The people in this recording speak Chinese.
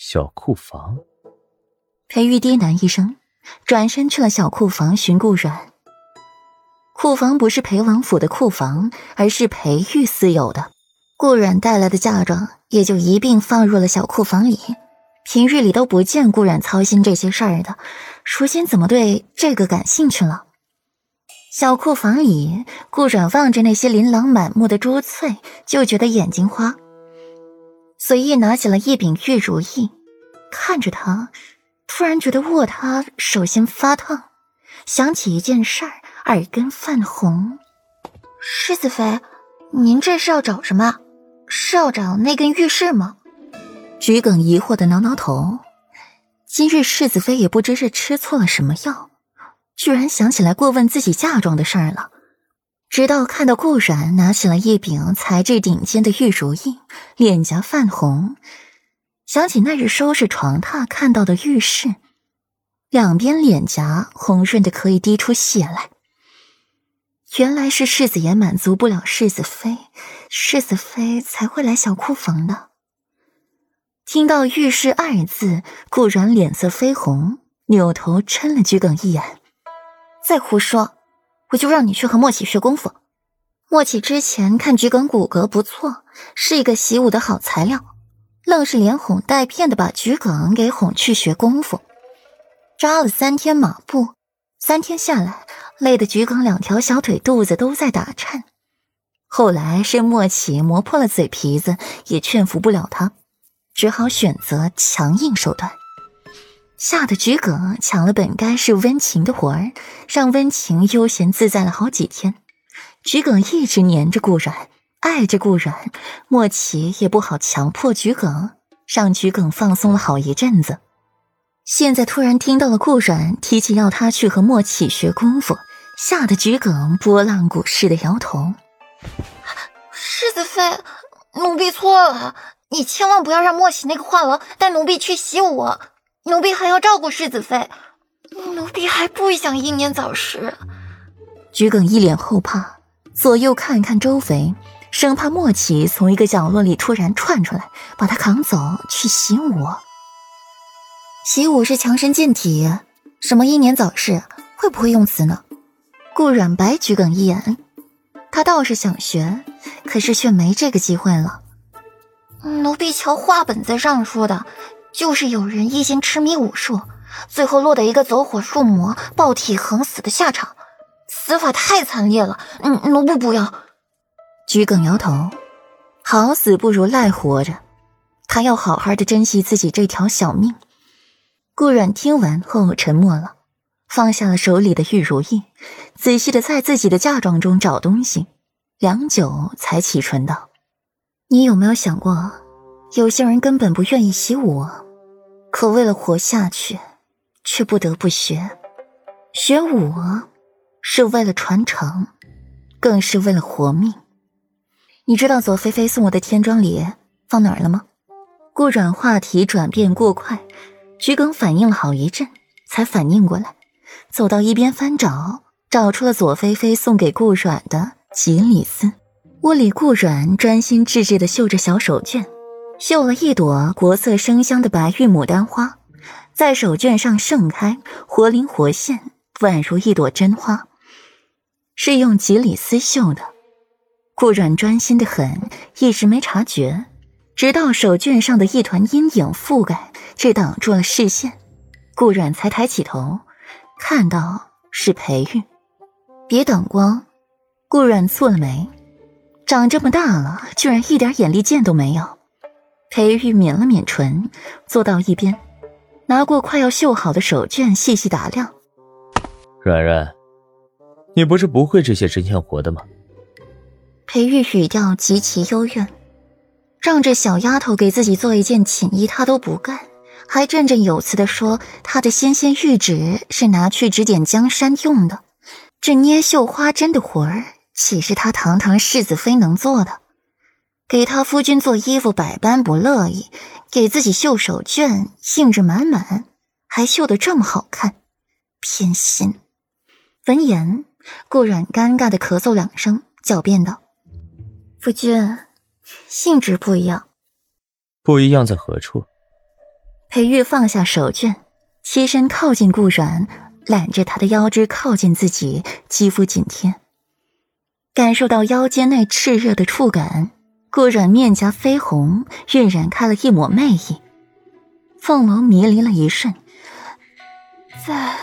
小库房。裴玉低喃一声，转身去了小库房寻顾阮。库房不是裴王府的库房，而是裴玉私有的。顾阮带来的嫁妆也就一并放入了小库房里。平日里都不见顾阮操心这些事儿的，如今怎么对这个感兴趣了？小库房里，顾阮望着那些琳琅满目的珠翠，就觉得眼睛花。随意拿起了一柄玉如意，看着它，突然觉得握它手心发烫，想起一件事儿。耳根泛红，世子妃，您这是要找什么？是要找那根玉饰吗？桔梗疑惑的挠挠头。今日世子妃也不知是吃错了什么药，居然想起来过问自己嫁妆的事儿了。直到看到顾然拿起了一柄材质顶尖的玉如意，脸颊泛红，想起那日收拾床榻看到的玉饰，两边脸颊红润的可以滴出血来。原来是世子爷满足不了世子妃，世子妃才会来小库房的。听到“御室”二字，顾然脸色绯红，扭头嗔了桔梗一眼：“再胡说，我就让你去和莫启学功夫。莫启之前看桔梗骨骼不错，是一个习武的好材料，愣是连哄带骗的把桔梗给哄去学功夫，扎了三天马步，三天下来。”累得桔梗两条小腿肚子都在打颤，后来是莫启磨破了嘴皮子，也劝服不了他，只好选择强硬手段，吓得桔梗抢了本该是温情的活儿，让温情悠闲自在了好几天。桔梗一直黏着顾然，爱着顾然，莫启也不好强迫桔梗，让桔梗放松了好一阵子。现在突然听到了顾然提起要他去和莫启学功夫。吓得桔梗拨浪鼓似的摇头。世子妃，奴婢错了，你千万不要让莫喜那个话痨带奴婢去习武，奴婢还要照顾世子妃，奴婢还不想英年早逝。桔梗一脸后怕，左右看看周围，生怕莫启从一个角落里突然窜出来，把他扛走去习武。习武是强身健体，什么英年早逝，会不会用词呢？顾阮白桔梗一眼，他倒是想学，可是却没这个机会了。奴婢瞧话本子上说的，就是有人一心痴迷武术，最后落得一个走火入魔、暴体横死的下场，死法太惨烈了。嗯，奴婢不要。桔梗摇头，好死不如赖活着，他要好好的珍惜自己这条小命。顾阮听完后沉默了。放下了手里的玉如意，仔细的在自己的嫁妆中找东西，良久才启唇道：“你有没有想过，有些人根本不愿意习武，可为了活下去，却不得不学。学武是为了传承，更是为了活命。你知道左菲菲送我的天装礼放哪儿了吗？”顾软话题转变过快，桔梗反应了好一阵，才反应过来。走到一边翻找，找出了左菲菲送给顾软的锦鲤丝。屋里，顾软专心致志地绣着小手绢，绣了一朵国色生香的白玉牡丹花，在手绢上盛开，活灵活现，宛如一朵真花。是用锦鲤丝绣的。顾阮专心的很，一时没察觉，直到手绢上的一团阴影覆盖，这挡住了视线，顾阮才抬起头。看到是裴玉，别挡光。顾阮蹙了眉，长这么大了，居然一点眼力见都没有。裴玉抿了抿唇，坐到一边，拿过快要绣好的手绢，细细打量。软软，你不是不会这些针线活的吗？裴玉语调极其幽怨，让这小丫头给自己做一件锦衣，她都不干。还振振有词地说：“她的纤纤玉指是拿去指点江山用的，这捏绣花针的活儿岂是她堂堂世子妃能做的？给他夫君做衣服百般不乐意，给自己绣手绢兴致满满，还绣得这么好看，偏心。”闻言，顾阮尴尬的咳嗽两声，狡辩道：“夫君，性质不一样，不一样在何处？”裴玉放下手绢，栖身靠近顾阮，揽着他的腰肢靠近自己，肌肤紧贴，感受到腰间那炽热的触感，顾阮面颊绯红，晕染开了一抹魅意，凤眸迷离了一瞬，在